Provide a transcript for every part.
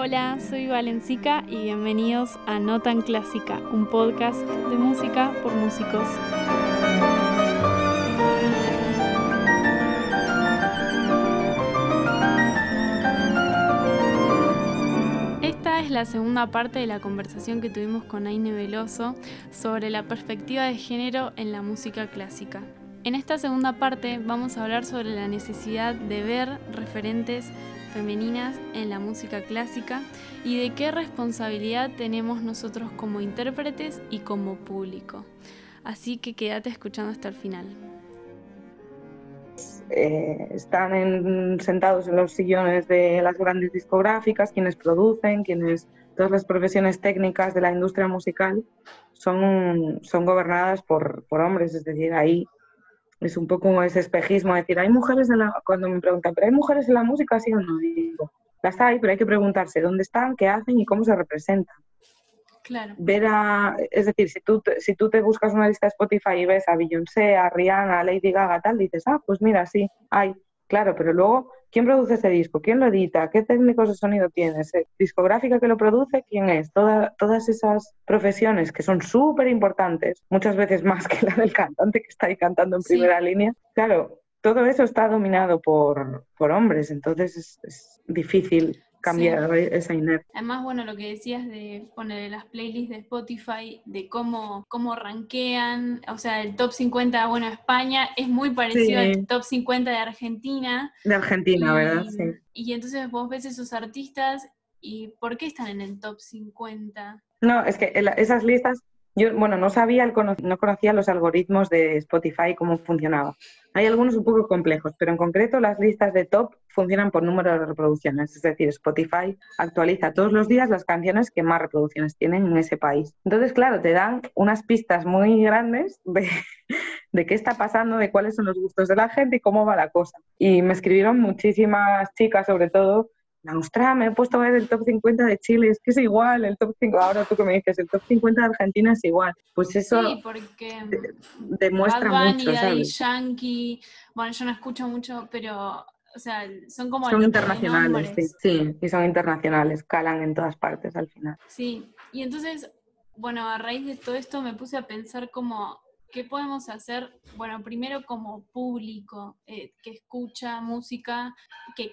Hola, soy Valencica y bienvenidos a No Tan Clásica, un podcast de música por músicos. Esta es la segunda parte de la conversación que tuvimos con Aine Veloso sobre la perspectiva de género en la música clásica. En esta segunda parte vamos a hablar sobre la necesidad de ver referentes femeninas en la música clásica y de qué responsabilidad tenemos nosotros como intérpretes y como público. Así que quédate escuchando hasta el final. Eh, están sentados en los sillones de las grandes discográficas, quienes producen, quienes todas las profesiones técnicas de la industria musical son, son gobernadas por, por hombres, es decir, ahí es un poco ese espejismo, decir, hay mujeres en la, cuando me preguntan, pero hay mujeres en la música, sí o no, digo, las hay, pero hay que preguntarse dónde están, qué hacen y cómo se representan. Claro. Ver a, es decir, si tú, si tú te buscas una lista de Spotify y ves a Beyoncé, a Rihanna, a Lady Gaga, tal, dices, ah, pues mira, sí, hay, claro, pero luego ¿Quién produce ese disco? ¿Quién lo edita? ¿Qué técnicos de sonido tiene? ¿Discográfica que lo produce? ¿Quién es? todas esas profesiones que son súper importantes, muchas veces más que la del cantante que está ahí cantando en primera línea. Claro, todo eso está dominado por, por hombres, entonces es, es difícil cambiar esa inercia. Además, bueno, lo que decías de poner las playlists de Spotify, de cómo, cómo rankean, o sea, el top 50, bueno, España es muy parecido al top 50 de Argentina. De Argentina, ¿verdad? Sí. Y entonces vos ves esos artistas y ¿por qué están en el top 50? No, es que esas listas yo, bueno, no sabía, el no conocía los algoritmos de Spotify, cómo funcionaba. Hay algunos un poco complejos, pero en concreto las listas de top funcionan por número de reproducciones. Es decir, Spotify actualiza todos los días las canciones que más reproducciones tienen en ese país. Entonces, claro, te dan unas pistas muy grandes de, de qué está pasando, de cuáles son los gustos de la gente y cómo va la cosa. Y me escribieron muchísimas chicas, sobre todo, Australia, me he puesto a ver el top 50 de Chile, es que es igual, el top 5, ahora tú que me dices, el top 50 de Argentina es igual. Pues eso sí, porque demuestra Bad mucho, ¿sabes? Yankee, bueno, yo no escucho mucho, pero, o sea, son como... Son internacionales, sí, sí, y son internacionales, calan en todas partes al final. Sí, y entonces, bueno, a raíz de todo esto me puse a pensar como ¿Qué podemos hacer? Bueno, primero como público eh, que escucha música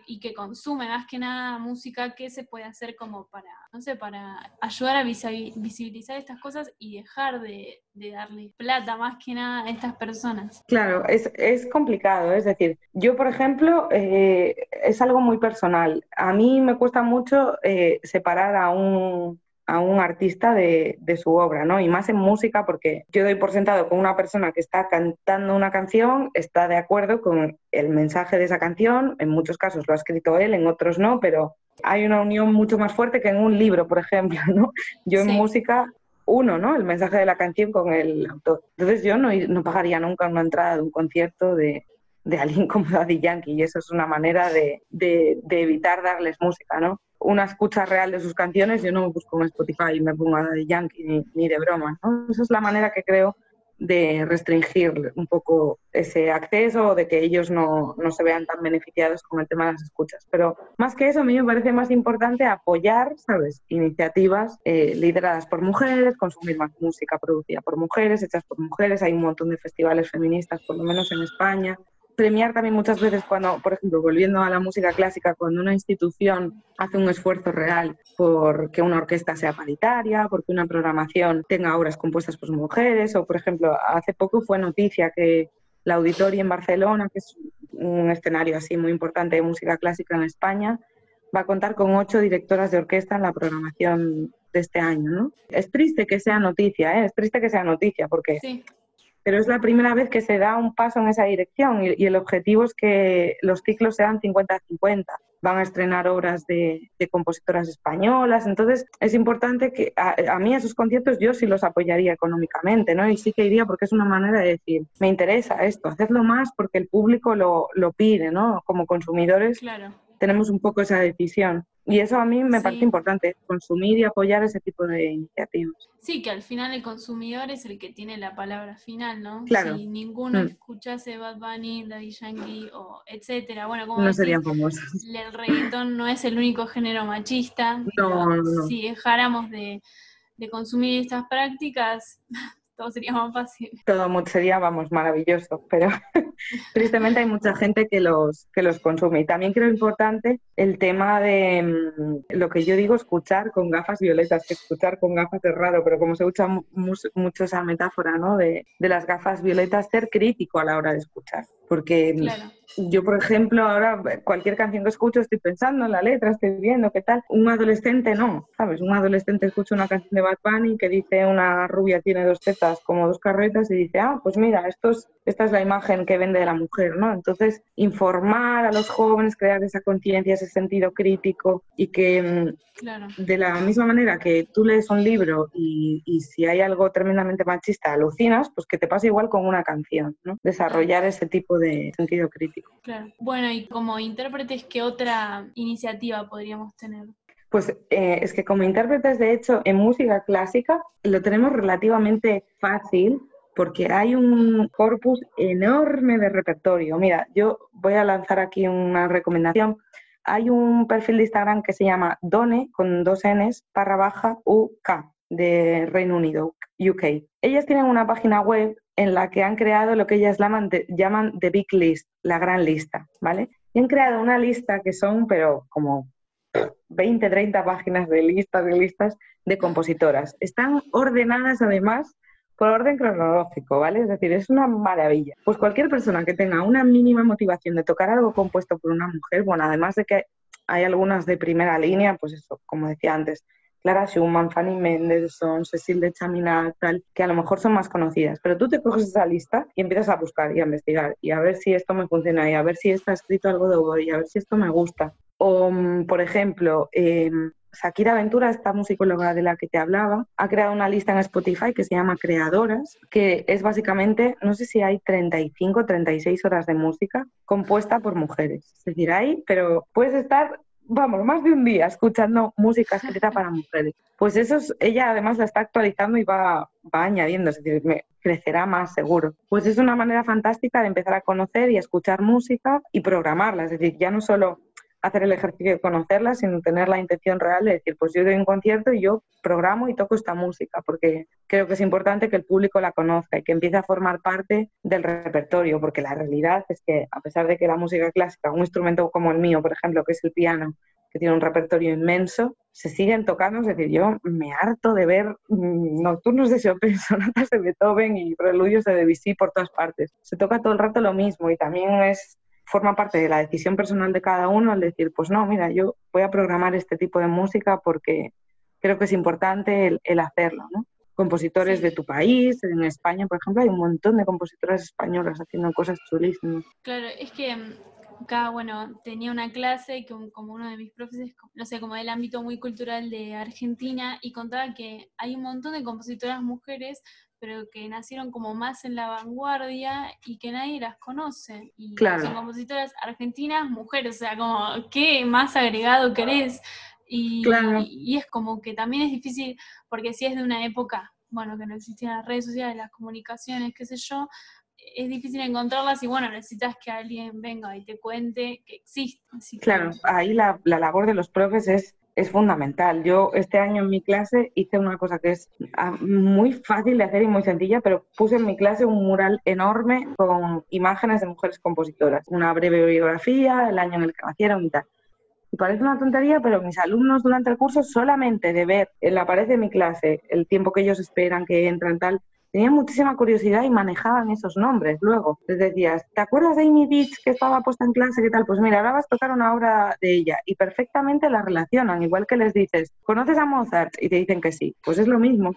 y que consume más que nada música, ¿qué se puede hacer como para, no sé, para ayudar a visibilizar estas cosas y dejar de, darle plata más que nada a estas personas? Claro, es, complicado, es decir, yo por ejemplo, eh, es algo muy personal. A mí me cuesta mucho eh, separar a un a un artista de, su obra, ¿no? Y más en música, porque yo doy por sentado con una persona que está cantando una canción, está de acuerdo con el mensaje de esa canción, en muchos casos lo ha escrito él, en otros no, pero hay una unión mucho más fuerte que en un libro, por ejemplo, ¿no? Yo en música uno, ¿no? El mensaje de la canción con el autor. Entonces yo no, no pagaría nunca una entrada de un concierto de, de alguien como Daddy Yankee y eso es una manera de, de, de evitar darles música, ¿no? Una escucha real de sus canciones, yo no me busco en Spotify y me pongo a Yankee ni, de broma. ¿no? Esa es la manera que creo de restringir un poco ese acceso, de que ellos no, no, se vean tan beneficiados con el tema de las escuchas. Pero más que eso, a mí me parece más importante apoyar, ¿sabes?, iniciativas eh, lideradas por mujeres, consumir más música producida por mujeres, hechas por mujeres. Hay un montón de festivales feministas, por lo menos en España, premiar también muchas veces cuando, por ejemplo, volviendo a la música clásica, cuando una institución hace un esfuerzo real por que una orquesta sea paritaria, porque una programación tenga obras compuestas por mujeres, o por ejemplo, hace poco fue noticia que la Auditoria en Barcelona, que es un escenario así muy importante de música clásica en España, va a contar con ocho directoras de orquesta en la programación de este año, ¿no? Es triste que sea noticia, ¿eh? es triste que sea noticia, porque pero es la primera vez que se da un paso en esa dirección y, el objetivo es que los ciclos sean 50-50. Van a estrenar obras de, compositoras españolas, entonces es importante que a, mí esos conciertos yo sí los apoyaría económicamente, ¿no? Y sí que iría porque es una manera de decir, me interesa esto, hacedlo más porque el público lo, lo pide, ¿no? Como consumidores. Claro tenemos un poco esa decisión. Y eso a mí me parece importante, consumir y apoyar ese tipo de iniciativas. Sí, que al final el consumidor es el que tiene la palabra final, ¿no? Claro. Si ninguno mm. escuchase Bad Bunny, Daddy Yankee o etcétera, bueno, como no serían famosos. El reggaetón no es el único género machista. No, no, no. Si dejáramos de, de consumir estas prácticas, todo sería más fácil. Todo sería, vamos, maravilloso, pero tristemente hay mucha gente que los, que los consume. Y también creo importante el tema de mm, lo que yo digo, escuchar con gafas violetas, que escuchar con gafas es raro, pero como se usa mucho esa metáfora ¿no? de, de las gafas violetas, ser crítico a la hora de escuchar. Porque yo, por ejemplo, ahora cualquier canción que escucho estoy pensando en la letra, estoy viendo qué tal. Un adolescente no, ¿sabes? Un adolescente escucha una canción de Bad Bunny que dice una rubia tiene dos tetas como dos carretas y dice, ah, pues mira, esto es, esta es la imagen que vende de la mujer, ¿no? Entonces, informar a los jóvenes, crear esa conciencia, ese sentido crítico y que mm, de la misma manera que tú lees un libro y, y si hay algo tremendamente machista alucinas, pues que te pase igual con una canción, ¿no? Desarrollar ese tipo de sentido crítico. Claro. Bueno, y como intérpretes, ¿qué otra iniciativa podríamos tener? Pues eh, es que como intérpretes, de hecho, en música clásica lo tenemos relativamente fácil porque hay un corpus enorme de repertorio. Mira, yo voy a lanzar aquí una recomendación. Hay un perfil de Instagram que se llama Done, con dos Ns, barra baja UK, de Reino Unido, UK. Ellas tienen una página web en la que han creado lo que ellas llaman, llaman The Big List, la gran lista, ¿vale? Y han creado una lista que son, pero como 20, 30 páginas de listas, de listas de compositoras. Están ordenadas además por orden cronológico, ¿vale? Es decir, es una maravilla. Pues cualquier persona que tenga una mínima motivación de tocar algo compuesto por una mujer, bueno, además de que hay algunas de primera línea, pues eso, como decía antes, Clara Schumann, Fanny Mendelssohn, Cecil de Chaminade, tal, que a lo mejor son más conocidas. Pero tú te coges esa lista y empiezas a buscar y a investigar y a ver si esto me funciona y a ver si está escrito algo de Oboe y a ver si esto me gusta. O, mm, por ejemplo, eh, Shakira Ventura, esta musicóloga de la que te hablaba, ha creado una lista en Spotify que se llama Creadoras, que es básicamente, no sé si hay 35, 36 horas de música compuesta por mujeres. Es decir, hay, pero puedes estar vamos, más de un día escuchando música escrita para mujeres. Pues eso es, ella además la está actualizando y va, va añadiendo, es decir, me crecerá más seguro. Pues es una manera fantástica de empezar a conocer y a escuchar música y programarla, es decir, ya no solo hacer el ejercicio de conocerla, sino tener la intención real de decir, pues yo doy un concierto y yo programo y toco esta música, porque creo que es importante que el público la conozca y que empiece a formar parte del repertorio, porque la realidad es que a pesar de que la música clásica, un instrumento como el mío, por ejemplo, que es el piano, que tiene un repertorio inmenso, se siguen tocando, es decir, yo me harto de ver mm, nocturnos de Chopin, sonatas de Beethoven y preludios de Debussy por todas partes. Se toca todo el rato lo mismo y también es forma parte de la decisión personal de cada uno al decir, pues no, mira, yo voy a programar este tipo de música porque creo que es importante el, hacerlo, ¿no? Compositores de tu país, en España, por ejemplo, hay un montón de compositoras españolas haciendo cosas chulísimas. Claro, es que mm, acá, bueno, tenía una clase que como uno de mis profesores, no sé, como del ámbito muy cultural de Argentina, y contaba que hay un montón de compositoras mujeres, pero que nacieron como más en la vanguardia y que nadie las conoce. Y son compositoras argentinas, mujeres, o sea, como, ¿qué más agregado querés? Y, y, es como que también es difícil, porque si es de una época, bueno, que no existían las redes sociales, las comunicaciones, qué sé yo, es difícil encontrarlas y bueno, necesitas que alguien venga y te cuente que existe. claro, ahí la, la labor de los profes es es fundamental. Yo este año en mi clase hice una cosa que es ah, muy fácil de hacer y muy sencilla, pero puse en mi clase un mural enorme con imágenes de mujeres compositoras, una breve biografía, el año en el que nacieron y tal. Y parece una tontería, pero mis alumnos durante el curso solamente de ver en la pared de mi clase el tiempo que ellos esperan que entran tal, Tenía muchísima curiosidad y manejaban esos nombres luego. Les decías, ¿te acuerdas de Amy Beach que estaba puesta en clase? ¿Qué tal? Pues mira, ahora vas a tocar una obra de ella y perfectamente la relacionan, igual que les dices, ¿conoces a Mozart? Y te dicen que sí. Pues es lo mismo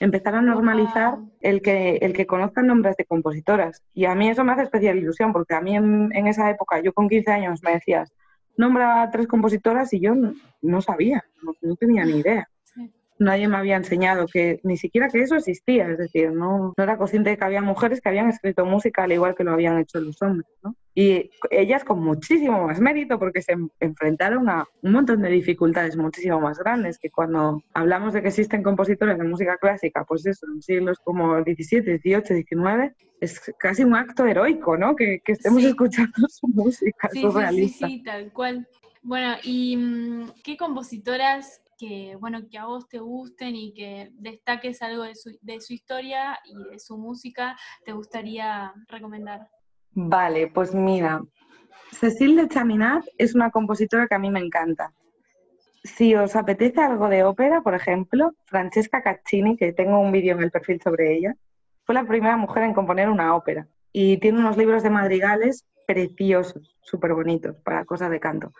empezar a normalizar el que, el que conozcan nombres de compositoras. Y a mí eso me hace especial ilusión, porque a mí en, esa época, yo con 15 años me decías, nombra a tres compositoras y yo no, sabía, no, tenía ni idea. Nadie me había enseñado que ni siquiera que eso existía, es decir, no, no era consciente de que había mujeres que habían escrito música al igual que lo habían hecho los hombres, ¿no? Y ellas con muchísimo más mérito porque se enfrentaron a un montón de dificultades muchísimo más grandes que cuando hablamos de que existen compositores de música clásica, pues eso, en siglos como 17, 18, 19, es casi un acto heroico, ¿no? Que, que estemos escuchando su música sí, Sí, sí, sí, tal cual. Bueno, ¿y mm, qué compositoras que, bueno, que a vos te gusten y que destaques algo de su, de su historia y de su música, te gustaría recomendar? Vale, pues mira, Cecile de Chaminat es una compositora que a mí me encanta. Si os apetece algo de ópera, por ejemplo, Francesca Caccini, que tengo un vídeo en el perfil sobre ella, fue la primera mujer en componer una ópera y tiene unos libros de madrigales preciosos, súper bonitos para cosas de canto.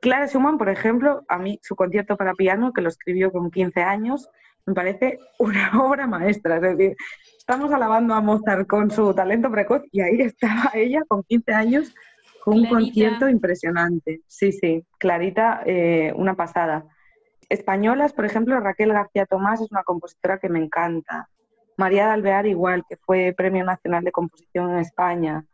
Clara Schumann, por ejemplo, a mí su concierto para piano, que lo escribió con 15 años, me parece una obra maestra. Es decir, estamos alabando a Mozart con su talento precoz y ahí estaba ella con 15 años con un concierto impresionante. Sí, sí, Clarita, eh, una pasada. Españolas, por ejemplo, Raquel García Tomás es una compositora que me encanta. María de Alvear igual, que fue Premio Nacional de Composición en España.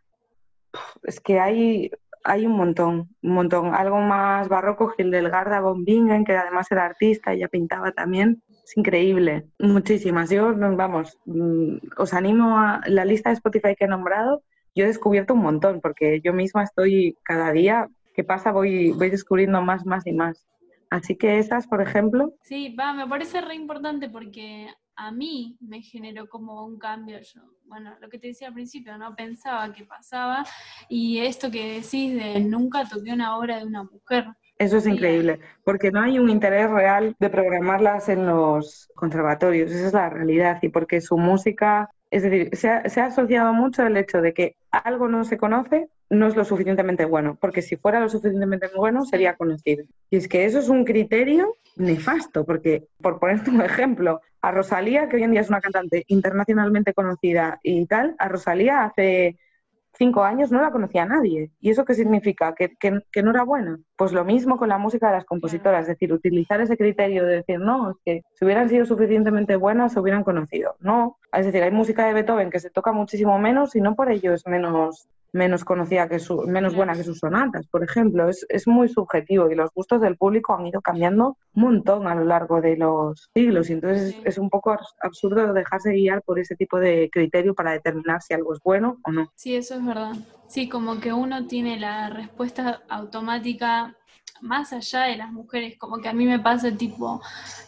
Es que hay hay un montón, un montón. Algo más barroco, Hildegarda von Bingen, que además era artista, ella pintaba también. Es increíble, muchísimas. Yo, vamos, mm, os animo a la lista de Spotify que he nombrado. Yo he descubierto un montón, porque yo misma estoy cada día que pasa voy, voy descubriendo más, más y más. Así que esas, por ejemplo. Sí, va, me parece re importante porque a mí me generó como un cambio. Yo, bueno, lo que te decía al principio, no pensaba que pasaba y esto que decís de nunca toqué una obra de una mujer. Eso es increíble, porque no hay un interés real de programarlas en los conservatorios, esa es la realidad, y porque su música, es decir, se ha, se ha asociado mucho el hecho de que algo no se conoce, no es lo suficientemente bueno, porque si fuera lo suficientemente bueno sería conocido. Y es que eso es un criterio nefasto, porque por ponerte un ejemplo, a Rosalía, que hoy en día es una cantante internacionalmente conocida y tal, a Rosalía hace cinco años no la conocía nadie. ¿Y eso qué significa? ¿Que, que, no era buena? Pues lo mismo con la música de las compositoras, es decir, utilizar ese criterio de decir, no, es que si hubieran sido suficientemente buenas se hubieran conocido. No, es decir, hay música de Beethoven que se toca muchísimo menos y no por ello es menos menos conocida que su, menos buena que sus sonatas, por ejemplo. Es, es, muy subjetivo y los gustos del público han ido cambiando un montón a lo largo de los siglos. Y entonces es, un poco absurdo dejarse guiar por ese tipo de criterio para determinar si algo es bueno o no. Sí, eso es verdad. Sí, como que uno tiene la respuesta automática más allá de las mujeres, como que a mí me pasa tipo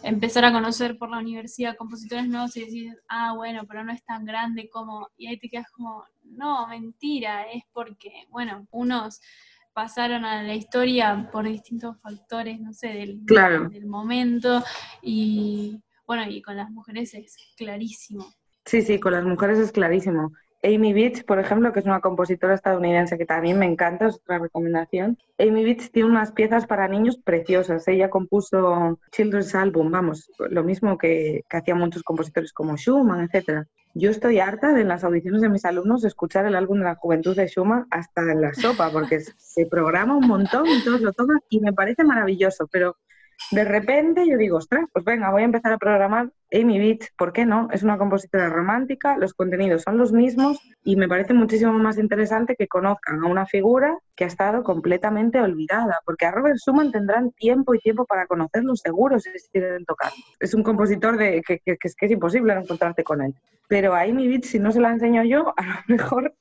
empezar a conocer por la universidad compositores nuevos y decir, ah, bueno, pero no es tan grande como, y ahí te quedas como, no, mentira, es porque, bueno, unos pasaron a la historia por distintos factores, no sé, del, del momento, y bueno, y con las mujeres es clarísimo. Sí, sí, con las mujeres es clarísimo. Amy Beach, por ejemplo, que es una compositora estadounidense que también me encanta, es otra recomendación. Amy Beach tiene unas piezas para niños preciosas. Ella compuso Children's Album, vamos, lo mismo que, que hacían muchos compositores como Schumann, etcétera. Yo estoy harta de las audiciones de mis alumnos escuchar el álbum de la juventud de Schumann hasta en la sopa, porque se programa un montón y todos lo toman y me parece maravilloso, pero de repente yo digo, ostras, pues venga, voy a empezar a programar Amy Beach, ¿por qué no? Es una compositora romántica, los contenidos son los mismos y me parece muchísimo más interesante que conozcan a una figura que ha estado completamente olvidada, porque a Robert Schumann tendrán tiempo y tiempo para conocerlo seguro si quieren tocar. Es un compositor de, que, que, es, que es imposible encontrarte con él. Pero a Amy Beach, si no se la enseño yo, a lo mejor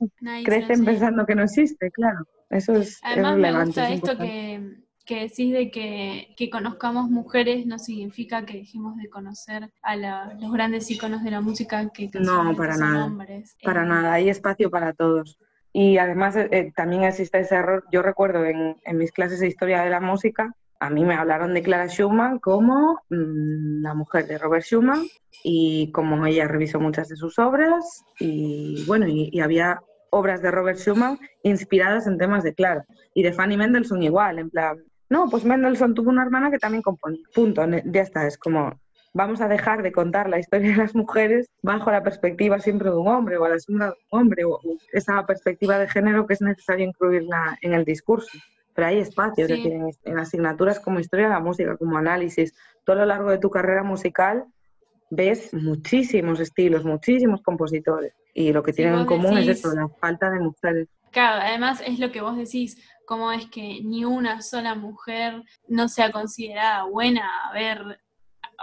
crecen pensando que no existe, claro. Eso es, Además, me gusta esto que que decís de que, que, conozcamos mujeres no significa que dejemos de conocer a los grandes iconos de la música que no para nada. hombres. para eh, nada hay espacio para todos. Y además eh, eh, también existe ese error. Yo recuerdo en, en, mis clases de historia de la música a mí me hablaron de Clara Schumann como mm, la mujer de Robert Schumann y como ella revisó muchas de sus obras y bueno y, y había obras de Robert Schumann inspiradas en temas de Clara. Y de Fanny Mendelssohn igual en plan no, pues Mendelssohn tuvo una hermana que también componía. Punto, ya está, es como vamos a dejar de contar la historia de las mujeres bajo la perspectiva siempre de un hombre o a la sombra de un hombre o esa perspectiva de género que es necesario incluirla en el discurso. pero hay espacio, es decir, en, asignaturas como historia de la música, como análisis, todo a lo largo de tu carrera musical ves muchísimos estilos, muchísimos compositores y lo que tienen en común es eso, la falta de mujeres. Claro, además es lo que vos decís, cómo es que ni una sola mujer no sea considerada buena. A ver,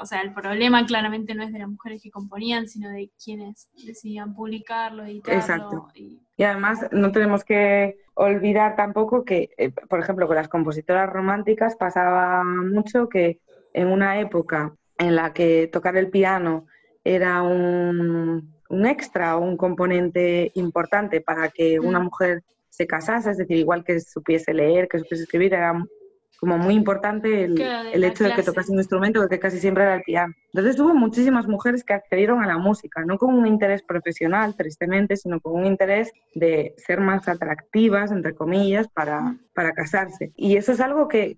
o sea, el problema claramente no es de las mujeres que componían, sino de quienes decidían publicarlo, editarlo. Exacto. Y... además no tenemos que olvidar tampoco que, eh, por ejemplo, con las compositoras románticas pasaba mucho que en una época en la que tocar el piano era un, un extra o un componente importante para que una mujer se casase, es decir, igual que supiese leer, que supiese escribir, era como muy importante el, el hecho de que tocase un instrumento, que casi siempre era el piano. Entonces hubo muchísimas mujeres que accedieron a la música, no con un interés profesional, tristemente, sino con un interés de ser más atractivas, entre comillas, para, para casarse. Y eso es algo que,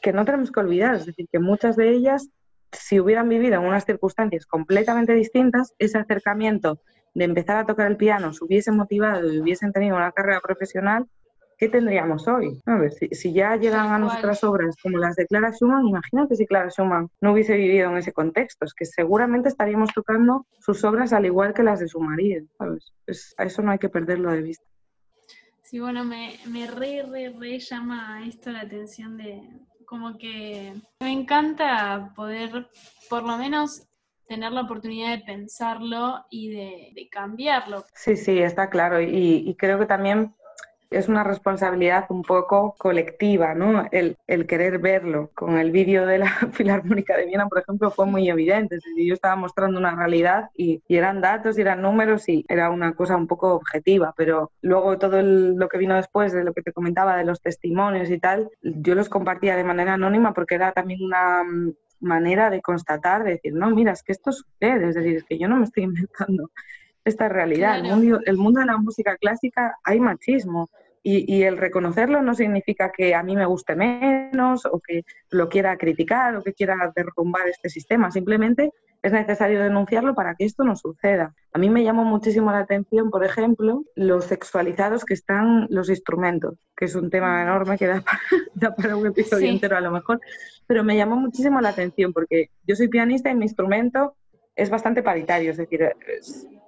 que no tenemos que olvidar, es decir, que muchas de ellas, si hubieran vivido en unas circunstancias completamente distintas, ese acercamiento de empezar a tocar el piano se hubiesen motivado y hubiesen tenido una carrera profesional, ¿qué tendríamos hoy? A ver, si, ya llegan a nuestras obras como las de Clara Schumann, imagínate si Clara Schumann no hubiese vivido en ese contexto, es que seguramente estaríamos tocando sus obras al igual que las de su marido, ¿sabes? a eso no hay que perderlo de vista. Sí, bueno, me, me re, re, re llama esto la atención de como que me encanta poder por lo menos tener la oportunidad de pensarlo y de, cambiarlo. Sí, sí, está claro. y creo que también es una responsabilidad un poco colectiva, ¿no? El, querer verlo. Con el vídeo de la Filarmónica de Viena, por ejemplo, fue muy evidente. yo estaba mostrando una realidad y, eran datos y eran números y era una cosa un poco objetiva, pero luego todo lo que vino después de lo que te comentaba de los testimonios y tal, yo los compartía de manera anónima porque era también una manera de constatar, de decir, no, mira, es que esto sucede, es decir, es que yo no me estoy inventando esta realidad. El, mundo, el mundo de la música clásica hay machismo. Y, y, el reconocerlo no significa que a mí me guste menos o que lo quiera criticar o que quiera derrumbar este sistema. Simplemente es necesario denunciarlo para que esto no suceda. A mí me llamó muchísimo la atención, por ejemplo, los sexualizados que están los instrumentos, que es un tema enorme que da para, un episodio entero a lo mejor, pero me llamó muchísimo la atención porque yo soy pianista y mi instrumento es bastante paritario, es decir,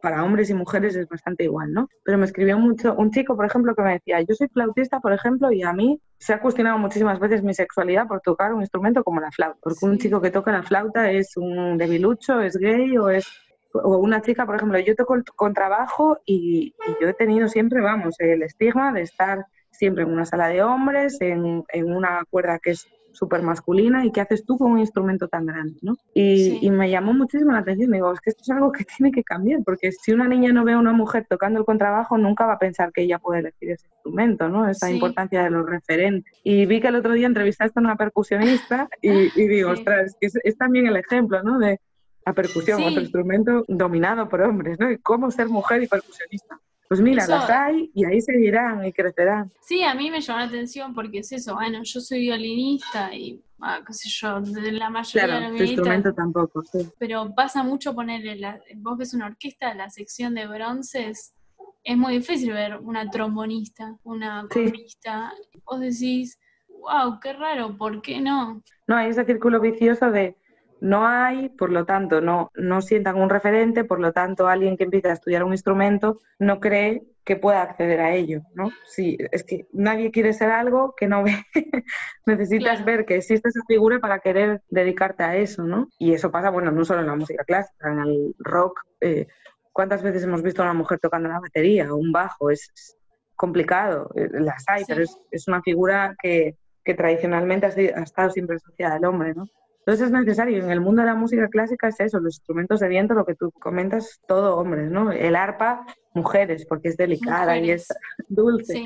para hombres y mujeres es bastante igual, ¿no? Pero me escribió mucho un chico, por ejemplo, que me decía, yo soy flautista, por ejemplo, y a mí se ha cuestionado muchísimas veces mi sexualidad por tocar un instrumento como la flauta, porque un chico que toca la flauta es un debilucho, es gay o es o una chica, por ejemplo, yo toco con trabajo y, yo he tenido siempre, vamos, el estigma de estar siempre en una sala de hombres, en, en una cuerda que es súper masculina y qué haces tú con un instrumento tan grande, ¿no? Y, me llamó muchísimo la atención, me digo, es que esto es algo que tiene que cambiar, porque si una niña no ve a una mujer tocando el contrabajo, nunca va a pensar que ella puede elegir ese instrumento, ¿no? Esa importancia de los referentes. Y vi que el otro día entrevistaste a una percusionista y, digo, ostras, es, es, también el ejemplo, ¿no? De la percusión, otro instrumento dominado por hombres, ¿no? Y cómo ser mujer y percusionista. Pues mira, las hay y ahí seguirán y crecerán. Sí, a mí me llamó la atención porque es eso, bueno, yo soy violinista y, ah, qué sé yo, de la mayoría claro, de los instrumento tampoco, sí. Pero pasa mucho ponerle, la, vos ves una orquesta, la sección de bronces, es muy difícil ver una trombonista, una cornista. Vos decís, wow, qué raro, ¿por qué no? No, hay ese círculo vicioso de no hay, por lo tanto, no, no sientan un referente, por lo tanto, alguien que empieza a estudiar un instrumento no cree que pueda acceder a ello, ¿no? Sí, es que nadie quiere ser algo que no ve. Necesitas ver que existe esa figura para querer dedicarte a eso, ¿no? Y eso pasa, bueno, no solo en la música clásica, en el rock. Eh, ¿Cuántas veces hemos visto a una mujer tocando la batería o un bajo? Es, complicado, eh, las hay, pero es, una figura que, que tradicionalmente ha, ha estado siempre asociada al hombre, ¿no? Entonces es necesario, en el mundo de la música clásica es eso, los instrumentos de viento, lo que tú comentas, todo hombres, ¿no? El arpa, mujeres, porque es delicada y es dulce.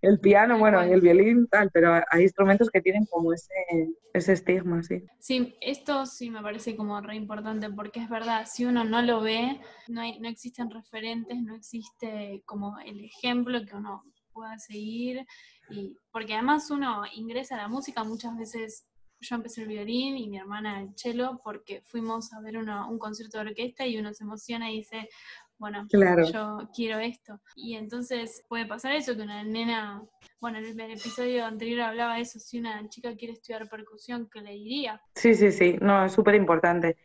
El piano, bueno, y el violín, tal, pero hay instrumentos que tienen como ese, ese estigma, sí. Sí, esto sí me parece como re importante, porque es verdad, si uno no lo ve, no, hay, no existen referentes, no existe como el ejemplo que uno pueda seguir, y porque además uno ingresa a la música muchas veces yo empecé el violín y mi hermana el cello porque fuimos a ver un concierto de orquesta y uno se emociona y dice, bueno, yo quiero esto. Y entonces puede pasar eso, que una nena, bueno, en el episodio anterior hablaba de eso, si una chica quiere estudiar percusión, ¿qué le diría? Sí, sí, sí, no, es súper importante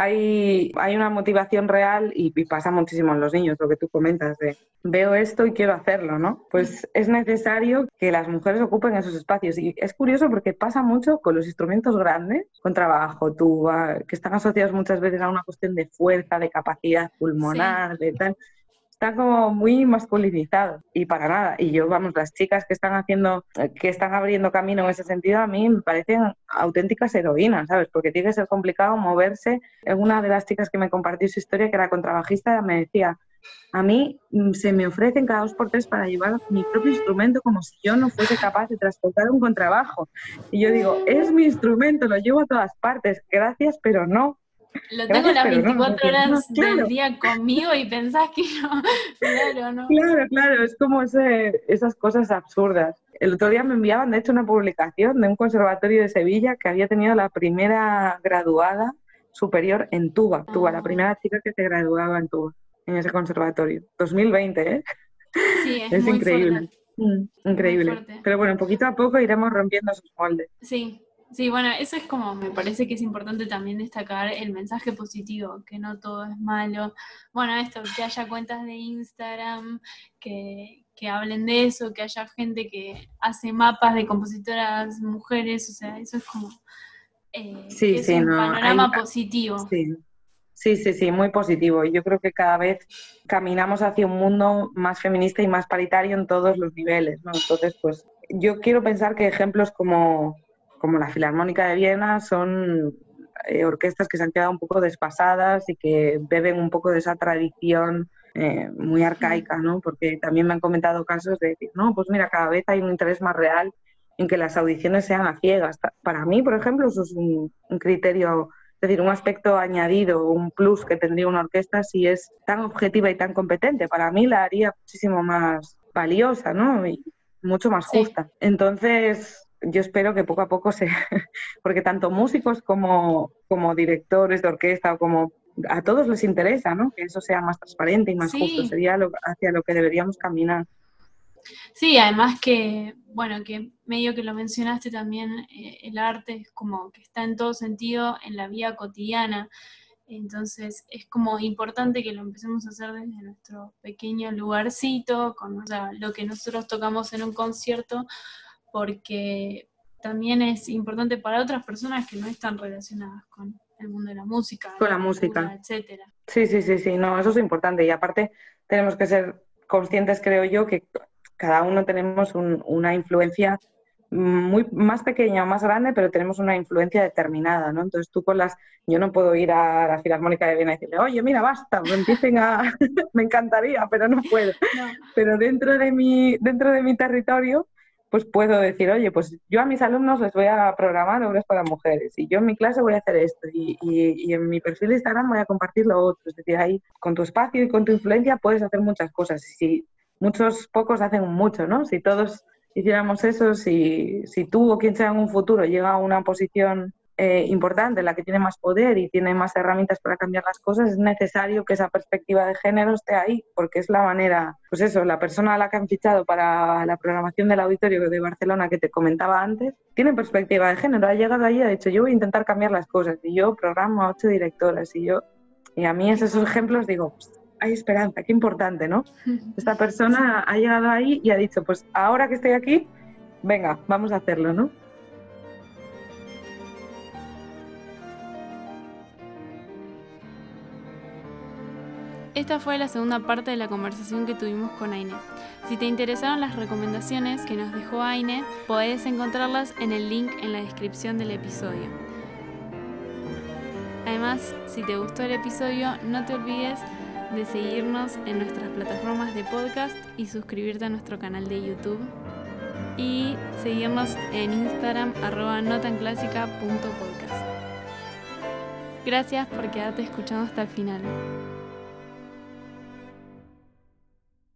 hay, hay una motivación real y, pasa muchísimo en los niños, lo que tú comentas de veo esto y quiero hacerlo, ¿no? Pues es necesario que las mujeres ocupen esos espacios. Y es curioso porque pasa mucho con los instrumentos grandes, con trabajo, tuba, que están asociados muchas veces a una cuestión de fuerza, de capacidad pulmonar, de tal está como muy masculinizado y para nada. Y yo, vamos, las chicas que están haciendo, que están abriendo camino en ese sentido, a mí me parecen auténticas heroínas, ¿sabes? Porque tiene que ser complicado moverse. Una de las chicas que me compartió su historia, que era contrabajista, me decía, a mí mm, se me ofrecen cada dos por tres para llevar mi propio instrumento como si yo no fuese capaz de transportar un contrabajo. Y yo digo, es mi instrumento, lo llevo a todas partes, gracias, pero no. Lo tengo las 24 horas del día conmigo y pensás que no. claro, ¿no? Claro, claro, es como ese, esas cosas absurdas. El otro día me enviaban, de hecho, una publicación de un conservatorio de Sevilla que había tenido la primera graduada superior en tuba. Tuba, la ah. primera chica que se graduaba en tuba, en ese conservatorio. 2020, ¿eh? Sí, es, increíble. Mm, increíble. Pero bueno, poquito a poco iremos rompiendo sus moldes. Sí, Sí, bueno, eso es como, me parece que es importante también destacar el mensaje positivo, que no todo es malo. Bueno, esto, que haya cuentas de Instagram, que, que hablen de eso, que haya gente que hace mapas de compositoras mujeres, o sea, eso es como eh, es un panorama positivo. Sí. Sí, sí, sí, muy positivo. Y yo creo que cada vez caminamos hacia un mundo más feminista y más paritario en todos los niveles, ¿no? Entonces, pues yo quiero pensar que ejemplos como, como la Filarmónica de Viena son eh, orquestas que se han quedado un poco despasadas y que beben un poco de esa tradición eh, muy arcaica, ¿no? Porque también me han comentado casos de decir, no, pues mira, cada vez hay un interés más real en que las audiciones sean a ciegas. Para mí, por ejemplo, eso es un, criterio, es decir, un aspecto añadido, un plus que tendría una orquesta si es tan objetiva y tan competente. Para mí la haría muchísimo más valiosa, ¿no? Y mucho más justa. Entonces, yo espero que poco a poco se, porque tanto músicos como, como directores de orquesta o como a todos les interesa, ¿no? Que eso sea más transparente y más justo, sería hacia lo que deberíamos caminar. Sí, además que, bueno, que medio que lo mencionaste también, eh, el arte es como que está en todo sentido en la vida cotidiana. Entonces es como importante que lo empecemos a hacer desde nuestro pequeño lugarcito, con lo que nosotros tocamos en un concierto, porque también es importante para otras personas que no están relacionadas con el mundo de la música, con la, música, etcétera. Sí, sí, sí, sí, no, eso es importante y aparte tenemos que ser conscientes, creo yo, que cada uno tenemos una influencia muy más pequeña o más grande, pero tenemos una influencia determinada, ¿no? Entonces tú con las, yo no puedo ir a la Filarmónica de Viena y decirle, oye, mira, basta, me empiecen a, me encantaría, pero no puedo. Pero dentro de mi, dentro de mi territorio, pues puedo decir, oye, pues yo a mis alumnos les voy a programar obras para mujeres y yo en mi clase voy a hacer esto y, y, en mi perfil de Instagram voy a compartir lo otro. Es decir, ahí con tu espacio y con tu influencia puedes hacer muchas cosas. Si muchos pocos hacen mucho, ¿no? Si todos hiciéramos eso, si, si tú o quien sea en un futuro llega a una posición eh, importante, la que tiene más poder y tiene más herramientas para cambiar las cosas, es necesario que esa perspectiva de género esté ahí, porque es la manera, pues eso, la persona a la que han fichado para la programación del auditorio de Barcelona que te comentaba antes, tiene perspectiva de género, ha llegado allí y ha dicho, yo voy a intentar cambiar las cosas, y yo programo a ocho directoras, y yo, y a mí esos ejemplos digo, pues, hay esperanza, qué importante, ¿no? Esta persona ha llegado ahí y ha dicho, pues ahora que estoy aquí, venga, vamos a hacerlo, ¿no? Esta fue la segunda parte de la conversación que tuvimos con Aine. Si te interesaron las recomendaciones que nos dejó Aine, podés encontrarlas en el link en la descripción del episodio. Además, si te gustó el episodio, no te olvides de seguirnos en nuestras plataformas de podcast y suscribirte a nuestro canal de YouTube. Y seguirnos en Instagram arroba notanclásica.podcast. Gracias por quedarte escuchando hasta el final.